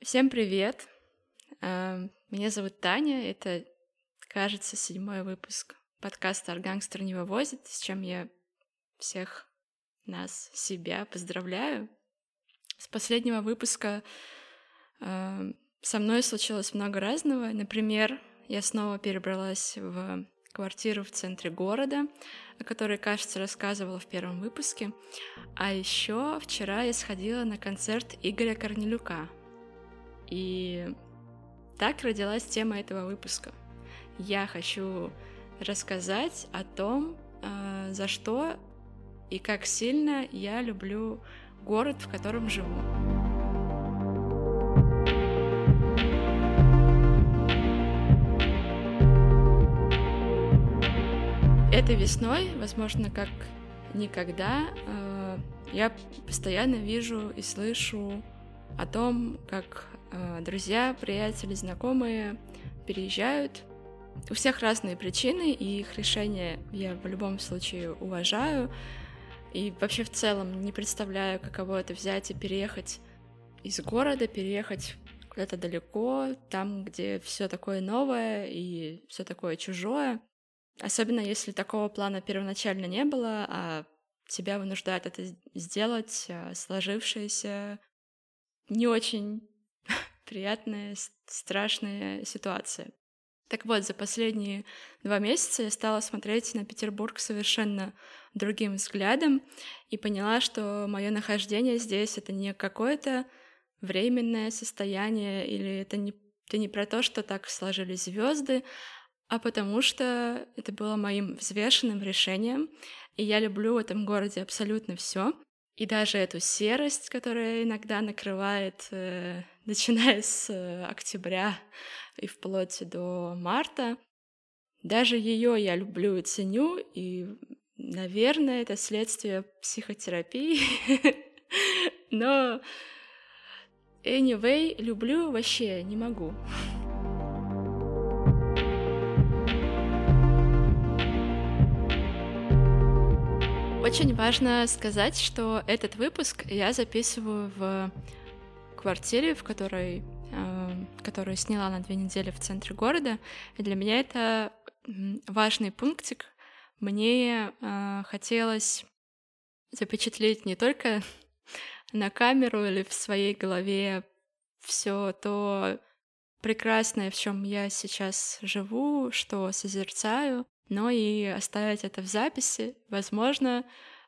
Всем привет! Эм, меня зовут Таня, это, кажется, седьмой выпуск подкаста «Аргангстер не вывозит», с чем я всех нас, себя поздравляю. С последнего выпуска эм, со мной случилось много разного. Например, я снова перебралась в квартиру в центре города, о которой, кажется, рассказывала в первом выпуске. А еще вчера я сходила на концерт Игоря Корнелюка, и так родилась тема этого выпуска. Я хочу рассказать о том, э, за что и как сильно я люблю город, в котором живу. Этой весной, возможно, как никогда, э, я постоянно вижу и слышу о том, как друзья, приятели, знакомые переезжают. У всех разные причины, и их решения я в любом случае уважаю. И вообще в целом не представляю, каково это взять и переехать из города, переехать куда-то далеко, там, где все такое новое и все такое чужое. Особенно если такого плана первоначально не было, а тебя вынуждает это сделать а сложившееся не очень приятная, страшная ситуация. Так вот, за последние два месяца я стала смотреть на Петербург совершенно другим взглядом и поняла, что мое нахождение здесь это не какое-то временное состояние или это не, это не про то, что так сложились звезды, а потому что это было моим взвешенным решением, и я люблю в этом городе абсолютно все. И даже эту серость, которая иногда накрывает, э, начиная с э, октября и вплоть до марта, даже ее я люблю и ценю, и, наверное, это следствие психотерапии. Но anyway, люблю вообще не могу. Очень важно сказать, что этот выпуск я записываю в квартире, в которой, э, которую сняла на две недели в центре города. И для меня это важный пунктик. Мне э, хотелось запечатлеть не только на камеру или в своей голове все то прекрасное, в чем я сейчас живу, что созерцаю, но и оставить это в записи. Возможно,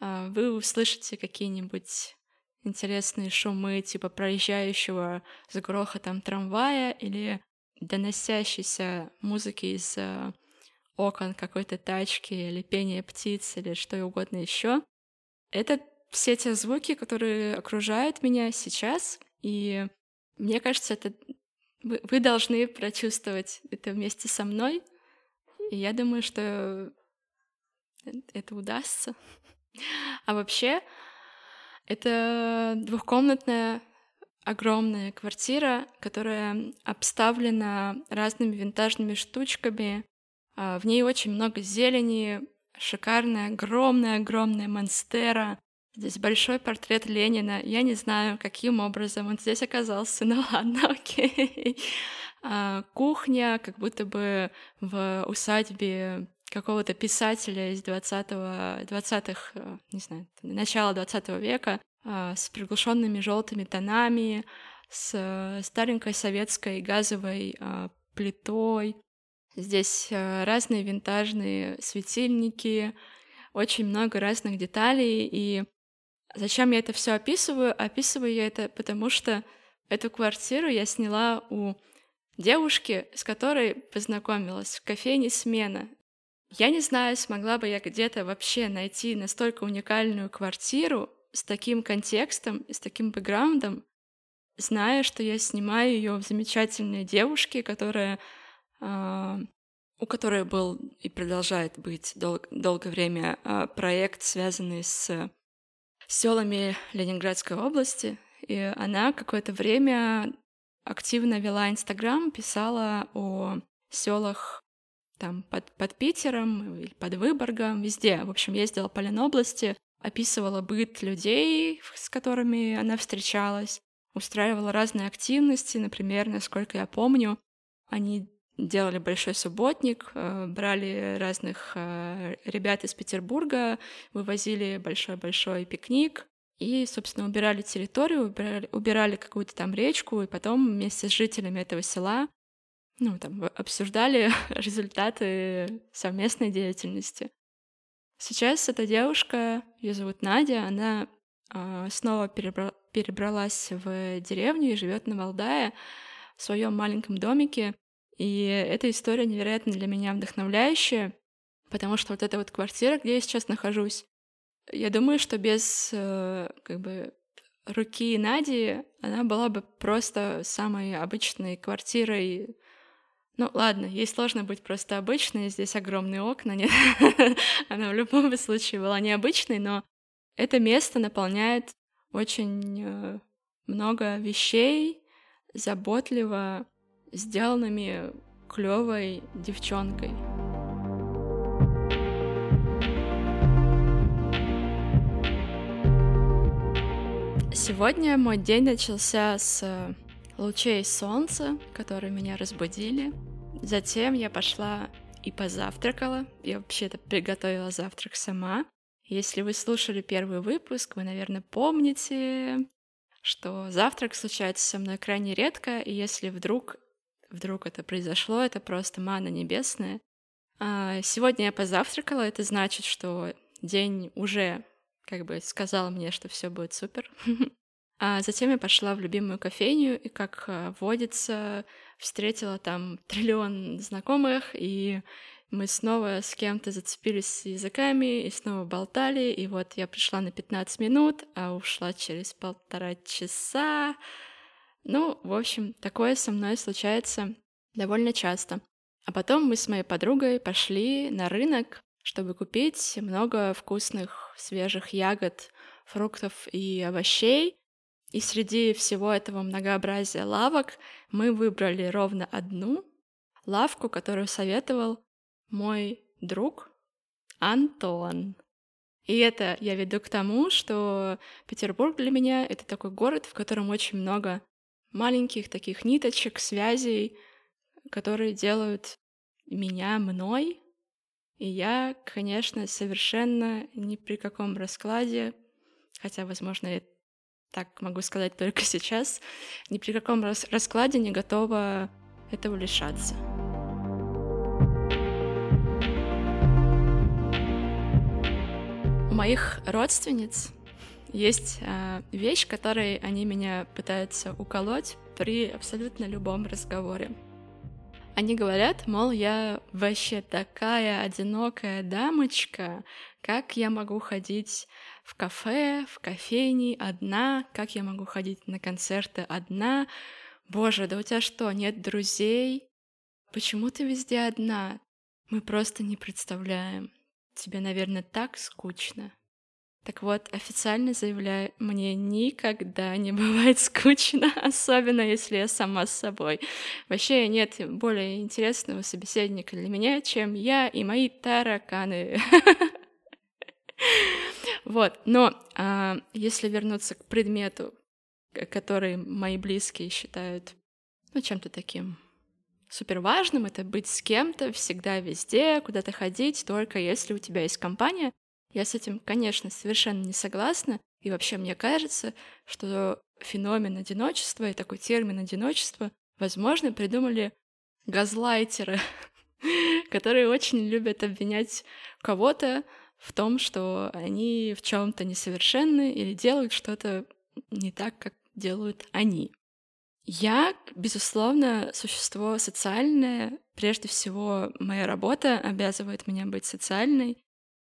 а, вы услышите какие-нибудь интересные шумы, типа проезжающего с грохотом трамвая или доносящейся музыки из а, окон какой-то тачки или пение птиц или что угодно еще. Это все те звуки, которые окружают меня сейчас, и мне кажется, это вы, вы должны прочувствовать это вместе со мной, и я думаю, что это удастся. А вообще, это двухкомнатная огромная квартира, которая обставлена разными винтажными штучками. А, в ней очень много зелени, шикарная, огромная, огромная монстера. Здесь большой портрет Ленина. Я не знаю, каким образом он здесь оказался, но ладно, окей. А, кухня, как будто бы в усадьбе какого-то писателя из 20-го, 20-х, э, не знаю, начала 20 века, а, с приглушенными желтыми тонами, с старенькой советской газовой а, плитой. Здесь э, разные винтажные светильники, очень много разных деталей. И зачем я это все описываю? Описываю я это потому, что эту квартиру я сняла у девушки, с которой познакомилась в кофейне «Смена». Я не знаю, смогла бы я где-то вообще найти настолько уникальную квартиру с таким контекстом и с таким бэкграундом, зная, что я снимаю ее в замечательной девушке, которая э, у которой был и продолжает быть дол- долгое время э, проект, связанный с селами Ленинградской области, и она какое-то время активно вела Инстаграм, писала о селах там под, под Питером под Выборгом, везде. В общем, ездила по Ленобласти, описывала быт людей, с которыми она встречалась, устраивала разные активности. Например, насколько я помню, они делали большой субботник, э, брали разных э, ребят из Петербурга, вывозили большой-большой пикник и, собственно, убирали территорию, убирали, убирали какую-то там речку, и потом вместе с жителями этого села ну, там, обсуждали результаты совместной деятельности. Сейчас эта девушка, ее зовут Надя, она э, снова перебра- перебралась в деревню и живет на Валдае в своем маленьком домике. И эта история невероятно для меня вдохновляющая, потому что вот эта вот квартира, где я сейчас нахожусь, я думаю, что без э, как бы руки Нади она была бы просто самой обычной квартирой. Ну ладно, ей сложно быть просто обычной, здесь огромные окна, нет. она в любом случае была необычной, но это место наполняет очень э, много вещей, заботливо сделанными клевой девчонкой. Сегодня мой день начался с лучей солнца, которые меня разбудили. Затем я пошла и позавтракала. Я вообще-то приготовила завтрак сама. Если вы слушали первый выпуск, вы, наверное, помните, что завтрак случается со мной крайне редко, и если вдруг, вдруг это произошло, это просто мана небесная. А сегодня я позавтракала, это значит, что день уже как бы сказал мне, что все будет супер. А затем я пошла в любимую кофейню и, как а, водится, встретила там триллион знакомых, и мы снова с кем-то зацепились языками и снова болтали, и вот я пришла на 15 минут, а ушла через полтора часа. Ну, в общем, такое со мной случается довольно часто. А потом мы с моей подругой пошли на рынок, чтобы купить много вкусных свежих ягод, фруктов и овощей. И среди всего этого многообразия лавок мы выбрали ровно одну лавку, которую советовал мой друг Антон. И это я веду к тому, что Петербург для меня — это такой город, в котором очень много маленьких таких ниточек, связей, которые делают меня мной. И я, конечно, совершенно ни при каком раскладе, хотя, возможно, я так могу сказать только сейчас, ни при каком раскладе не готова этого лишаться. У моих родственниц есть э, вещь, которой они меня пытаются уколоть при абсолютно любом разговоре. Они говорят, мол, я вообще такая одинокая дамочка, как я могу ходить в кафе, в кофейне одна, как я могу ходить на концерты одна. Боже, да у тебя что, нет друзей? Почему ты везде одна? Мы просто не представляем. Тебе, наверное, так скучно. Так вот, официально заявляю, мне никогда не бывает скучно, особенно если я сама с собой. Вообще нет более интересного собеседника для меня, чем я и мои тараканы. Вот, но а, если вернуться к предмету, который мои близкие считают, ну, чем-то таким супер важным это быть с кем-то всегда везде, куда-то ходить, только если у тебя есть компания. Я с этим, конечно, совершенно не согласна. И вообще мне кажется, что феномен одиночества и такой термин одиночества, возможно, придумали газлайтеры, которые очень любят обвинять кого-то в том, что они в чем-то несовершенны или делают что-то не так, как делают они. Я, безусловно, существо социальное. Прежде всего, моя работа обязывает меня быть социальной.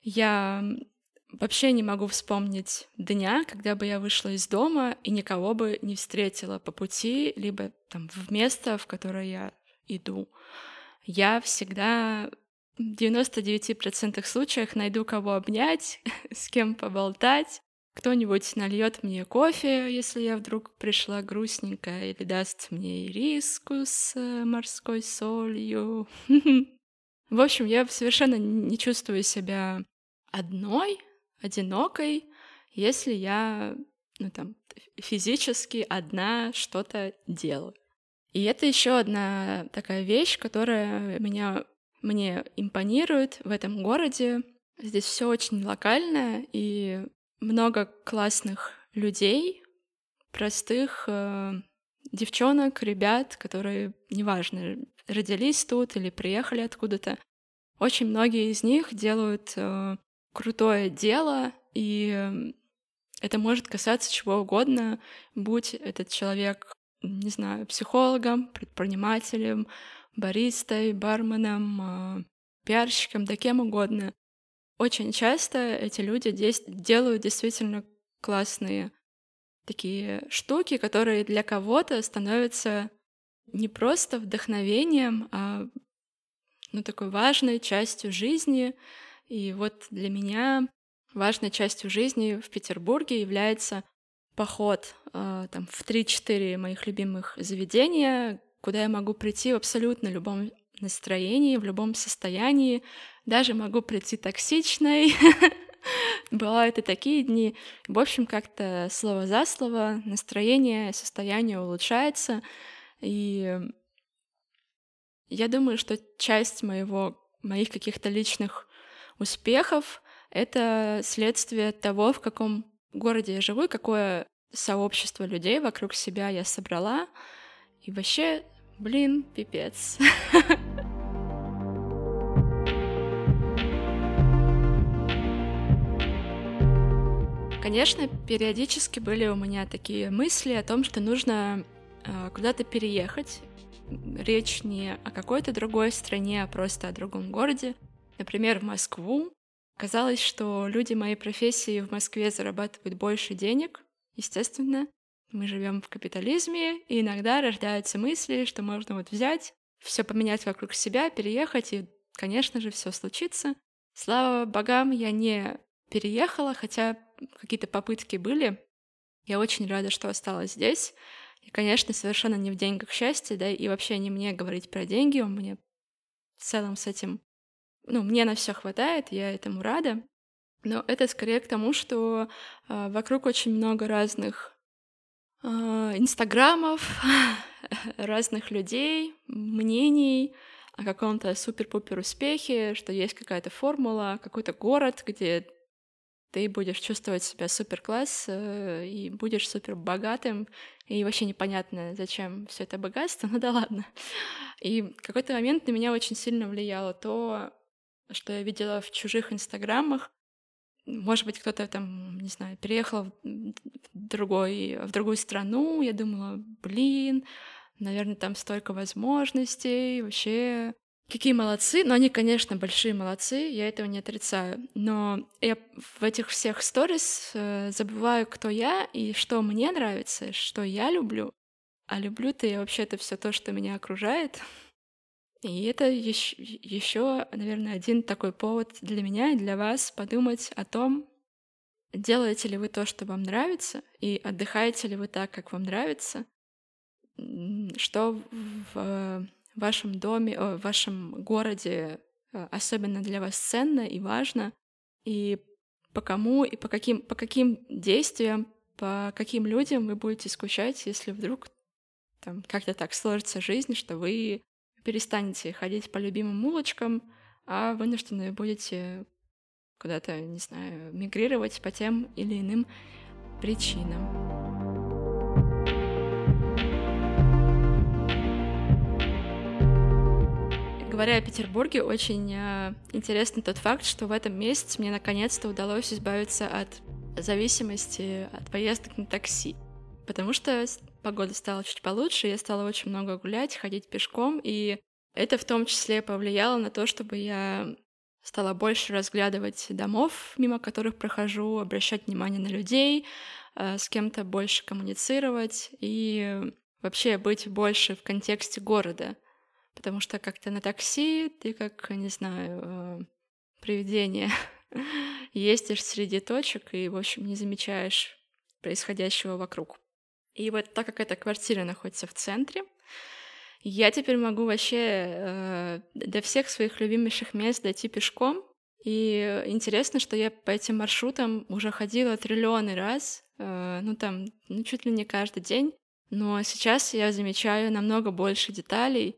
Я вообще не могу вспомнить дня, когда бы я вышла из дома и никого бы не встретила по пути, либо там в место, в которое я иду. Я всегда в 99% случаях найду кого обнять, с кем поболтать, кто-нибудь нальет мне кофе, если я вдруг пришла грустненькая, или даст мне риску с э, морской солью. В общем, я совершенно не чувствую себя одной, одинокой, если я ну там физически одна что-то делаю. И это еще одна такая вещь, которая меня мне импонирует в этом городе. Здесь все очень локально и много классных людей, простых э, девчонок, ребят, которые, неважно, родились тут или приехали откуда-то. Очень многие из них делают э, крутое дело, и это может касаться чего угодно, будь этот человек, не знаю, психологом, предпринимателем, баристой, барменом, э, пиарщиком, да кем угодно. Очень часто эти люди делают действительно классные такие штуки, которые для кого-то становятся не просто вдохновением, а ну, такой важной частью жизни. И вот для меня важной частью жизни в Петербурге является поход э, там, в 3-4 моих любимых заведения, куда я могу прийти в абсолютно любом настроении, в любом состоянии. Даже могу прийти токсичной. Бывают и такие дни. В общем, как-то слово за слово настроение, состояние улучшается. И я думаю, что часть моего, моих каких-то личных успехов — это следствие того, в каком городе я живу, и какое сообщество людей вокруг себя я собрала. И вообще, блин, пипец. Конечно, периодически были у меня такие мысли о том, что нужно э, куда-то переехать. Речь не о какой-то другой стране, а просто о другом городе. Например, в Москву. Казалось, что люди моей профессии в Москве зарабатывают больше денег, естественно. Мы живем в капитализме, и иногда рождаются мысли, что можно вот взять, все поменять вокруг себя, переехать, и, конечно же, все случится. Слава богам, я не переехала, хотя какие-то попытки были. Я очень рада, что осталась здесь. И, конечно, совершенно не в деньгах счастье, да, и вообще не мне говорить про деньги, у меня в целом с этим, ну, мне на все хватает, я этому рада. Но это скорее к тому, что э, вокруг очень много разных э, инстаграмов, разных людей, мнений о каком-то супер-пупер успехе, что есть какая-то формула, какой-то город, где ты будешь чувствовать себя супер класс э, и будешь супер богатым, и вообще непонятно, зачем все это богатство, ну да ладно. И в какой-то момент на меня очень сильно влияло то, что я видела в чужих инстаграмах. Может быть, кто-то там, не знаю, переехал в, другой, в другую страну, я думала, блин, наверное, там столько возможностей, вообще Какие молодцы, но они, конечно, большие молодцы, я этого не отрицаю. Но я в этих всех сторис э, забываю, кто я и что мне нравится, что я люблю. А люблю-то я вообще это все то, что меня окружает. И это еще, еще, наверное, один такой повод для меня и для вас подумать о том, делаете ли вы то, что вам нравится, и отдыхаете ли вы так, как вам нравится, что в вашем доме, в вашем городе э, особенно для вас ценно и важно, и по кому и по каким, по каким действиям, по каким людям вы будете скучать, если вдруг там как-то так сложится жизнь, что вы перестанете ходить по любимым улочкам, а вынуждены будете куда-то, не знаю, мигрировать по тем или иным причинам. говоря о Петербурге, очень э, интересный тот факт, что в этом месяце мне наконец-то удалось избавиться от зависимости от поездок на такси. Потому что погода стала чуть получше, я стала очень много гулять, ходить пешком, и это в том числе повлияло на то, чтобы я стала больше разглядывать домов, мимо которых прохожу, обращать внимание на людей, э, с кем-то больше коммуницировать и вообще быть больше в контексте города — потому что как-то на такси ты как, не знаю, э, привидение ездишь среди точек и, в общем, не замечаешь происходящего вокруг. И вот так как эта квартира находится в центре, я теперь могу вообще э, до всех своих любимейших мест дойти пешком, И интересно, что я по этим маршрутам уже ходила триллионы раз, э, ну там, ну чуть ли не каждый день, но сейчас я замечаю намного больше деталей,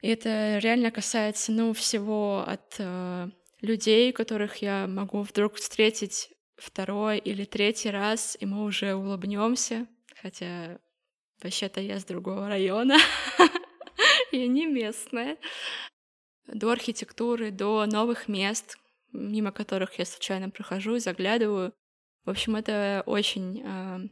и это реально касается, ну, всего от э, людей, которых я могу вдруг встретить второй или третий раз, и мы уже улыбнемся, хотя вообще-то я с другого района, я не местная. До архитектуры, до новых мест, мимо которых я случайно прохожу и заглядываю. В общем, это очень э,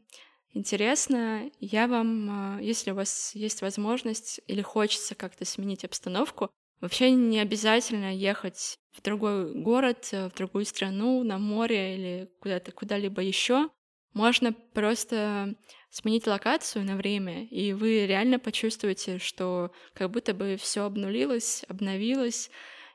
интересно. Я вам, э, если у вас есть возможность или хочется как-то сменить обстановку, вообще не обязательно ехать в другой город, э, в другую страну, на море или куда-то куда-либо еще. Можно просто сменить локацию на время, и вы реально почувствуете, что как будто бы все обнулилось, обновилось,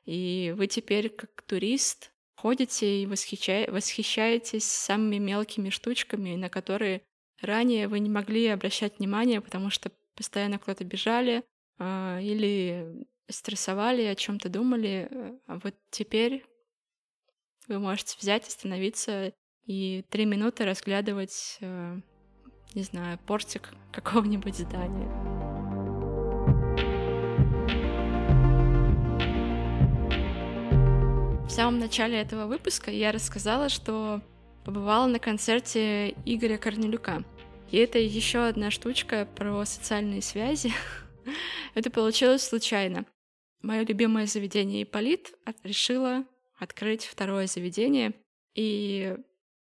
и вы теперь как турист ходите и восхища... восхищаетесь самыми мелкими штучками, на которые Ранее вы не могли обращать внимание, потому что постоянно куда-то бежали э, или стрессовали, о чем-то думали. А вот теперь вы можете взять, остановиться и три минуты разглядывать, э, не знаю, портик какого-нибудь здания. В самом начале этого выпуска я рассказала, что побывала на концерте Игоря Корнелюка. И это еще одна штучка про социальные связи. это получилось случайно. Мое любимое заведение Иполит решила открыть второе заведение, и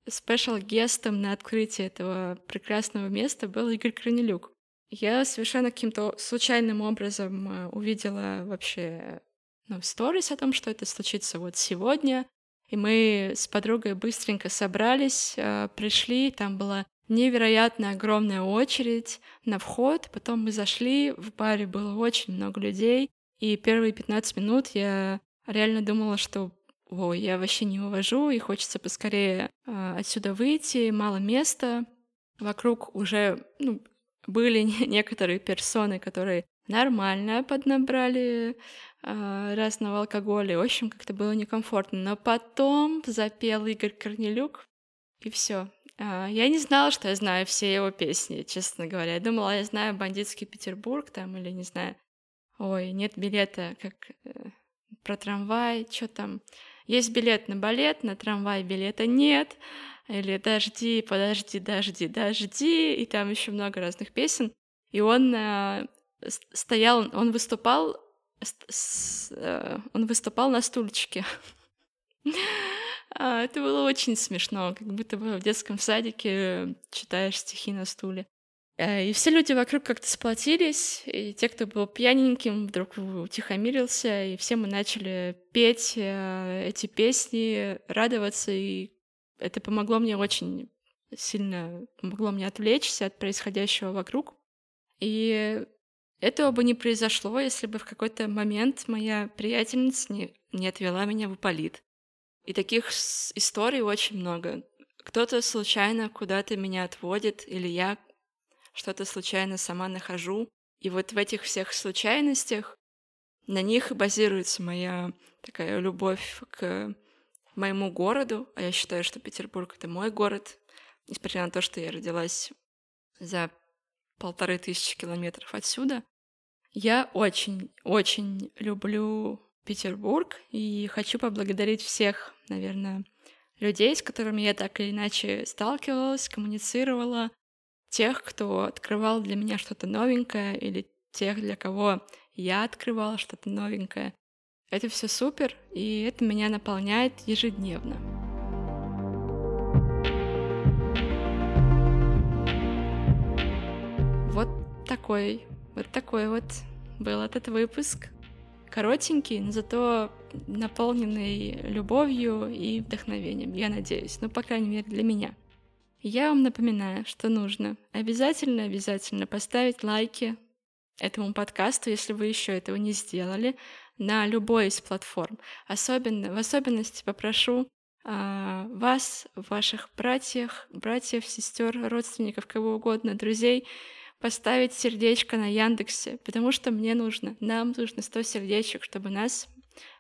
спешл-гестом на открытии этого прекрасного места был Игорь Корнелюк. Я совершенно каким-то случайным образом э, увидела вообще ну, сторис о том, что это случится вот сегодня. И мы с подругой быстренько собрались, э, пришли, там была невероятно огромная очередь на вход, потом мы зашли, в баре было очень много людей, и первые 15 минут я реально думала, что ой, я вообще не увожу, и хочется поскорее э, отсюда выйти, мало места. Вокруг уже ну, были некоторые персоны, которые нормально поднабрали э, разного алкоголя. В общем, как-то было некомфортно. Но потом запел Игорь Корнелюк, и все. Э, я не знала, что я знаю все его песни, честно говоря. Я думала, я знаю «Бандитский Петербург» там, или не знаю. Ой, нет билета, как э, про трамвай, что там. Есть билет на балет, на трамвай билета нет. Или «Дожди, подожди, дожди, дожди». И там еще много разных песен. И он э, стоял, он выступал, э, он выступал на стульчике. А, это было очень смешно, как будто бы в детском садике читаешь стихи на стуле. Э, и все люди вокруг как-то сплотились, и те, кто был пьяненьким, вдруг утихомирился, и все мы начали петь э, эти песни, радоваться, и это помогло мне очень сильно, помогло мне отвлечься от происходящего вокруг. И этого бы не произошло, если бы в какой-то момент моя приятельница не, не отвела меня в Уполит. И таких историй очень много. Кто-то случайно куда-то меня отводит, или я что-то случайно сама нахожу. И вот в этих всех случайностях на них базируется моя такая любовь к моему городу, а я считаю, что Петербург — это мой город, несмотря на то, что я родилась за полторы тысячи километров отсюда. Я очень-очень люблю Петербург и хочу поблагодарить всех, наверное, людей, с которыми я так или иначе сталкивалась, коммуницировала, тех, кто открывал для меня что-то новенькое, или тех, для кого я открывала что-то новенькое. Это все супер, и это меня наполняет ежедневно. Вот такой, вот такой вот был этот выпуск. Коротенький, но зато наполненный любовью и вдохновением, я надеюсь. Ну, по крайней мере, для меня. Я вам напоминаю, что нужно обязательно-обязательно поставить лайки этому подкасту, если вы еще этого не сделали, на любой из платформ. Особенно, в особенности попрошу а, вас, ваших братьев, братьев, сестер, родственников, кого угодно, друзей, поставить сердечко на Яндексе, потому что мне нужно, нам нужно 100 сердечек, чтобы нас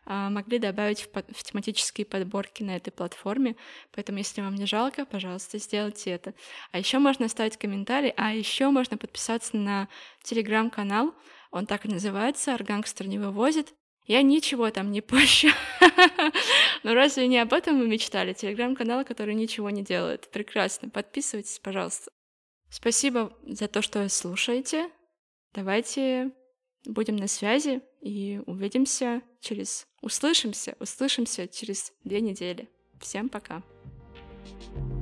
могли добавить в, в тематические подборки на этой платформе. Поэтому, если вам не жалко, пожалуйста, сделайте это. А еще можно оставить комментарий, а еще можно подписаться на телеграм-канал. Он так и называется «Аргангстер не вывозит». Я ничего там не пощу. Но разве не об этом мы мечтали? Телеграм-канал, который ничего не делает. Прекрасно. Подписывайтесь, пожалуйста. Спасибо за то, что слушаете. Давайте будем на связи и увидимся через... Услышимся, услышимся через две недели. Всем пока. thank you